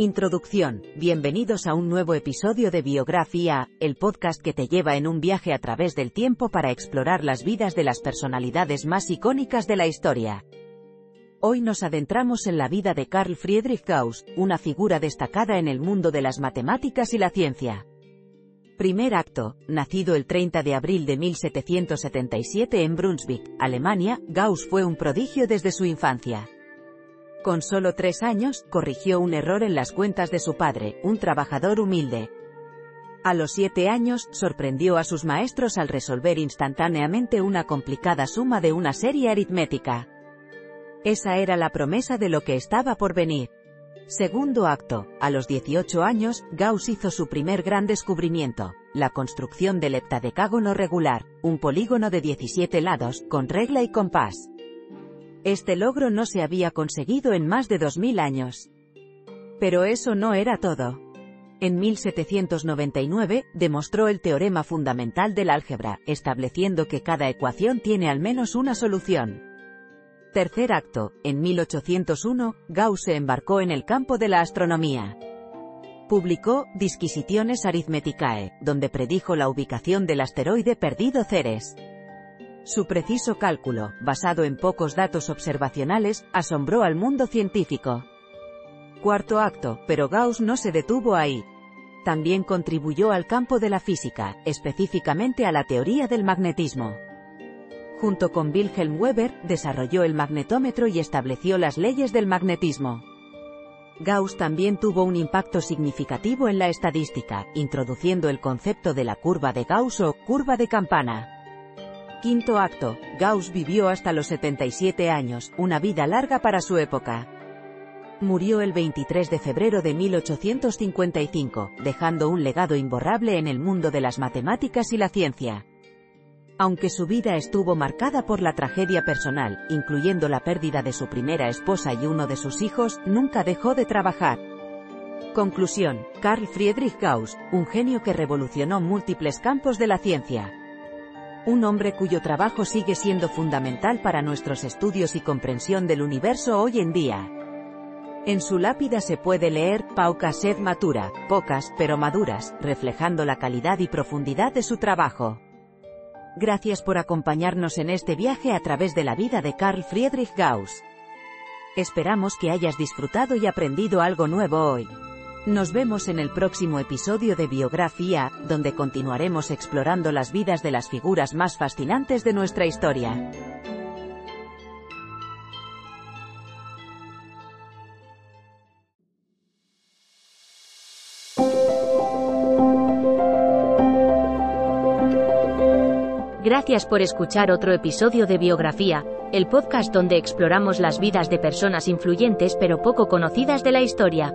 Introducción. Bienvenidos a un nuevo episodio de Biografía, el podcast que te lleva en un viaje a través del tiempo para explorar las vidas de las personalidades más icónicas de la historia. Hoy nos adentramos en la vida de Carl Friedrich Gauss, una figura destacada en el mundo de las matemáticas y la ciencia. Primer acto, nacido el 30 de abril de 1777 en Brunswick, Alemania, Gauss fue un prodigio desde su infancia. Con solo tres años, corrigió un error en las cuentas de su padre, un trabajador humilde. A los siete años, sorprendió a sus maestros al resolver instantáneamente una complicada suma de una serie aritmética. Esa era la promesa de lo que estaba por venir. Segundo acto, a los 18 años, Gauss hizo su primer gran descubrimiento, la construcción del heptadecágono regular, un polígono de 17 lados, con regla y compás. Este logro no se había conseguido en más de 2000 años. Pero eso no era todo. En 1799, demostró el teorema fundamental del álgebra, estableciendo que cada ecuación tiene al menos una solución. Tercer acto, en 1801, Gauss se embarcó en el campo de la astronomía. Publicó Disquisitiones Arithmeticae, donde predijo la ubicación del asteroide perdido Ceres. Su preciso cálculo, basado en pocos datos observacionales, asombró al mundo científico. Cuarto acto, pero Gauss no se detuvo ahí. También contribuyó al campo de la física, específicamente a la teoría del magnetismo. Junto con Wilhelm Weber, desarrolló el magnetómetro y estableció las leyes del magnetismo. Gauss también tuvo un impacto significativo en la estadística, introduciendo el concepto de la curva de Gauss o curva de campana. Quinto acto, Gauss vivió hasta los 77 años, una vida larga para su época. Murió el 23 de febrero de 1855, dejando un legado imborrable en el mundo de las matemáticas y la ciencia. Aunque su vida estuvo marcada por la tragedia personal, incluyendo la pérdida de su primera esposa y uno de sus hijos, nunca dejó de trabajar. Conclusión, Carl Friedrich Gauss, un genio que revolucionó múltiples campos de la ciencia un hombre cuyo trabajo sigue siendo fundamental para nuestros estudios y comprensión del universo hoy en día. En su lápida se puede leer, Pauca sed matura, pocas, pero maduras, reflejando la calidad y profundidad de su trabajo. Gracias por acompañarnos en este viaje a través de la vida de Carl Friedrich Gauss. Esperamos que hayas disfrutado y aprendido algo nuevo hoy. Nos vemos en el próximo episodio de Biografía, donde continuaremos explorando las vidas de las figuras más fascinantes de nuestra historia. Gracias por escuchar otro episodio de Biografía, el podcast donde exploramos las vidas de personas influyentes pero poco conocidas de la historia.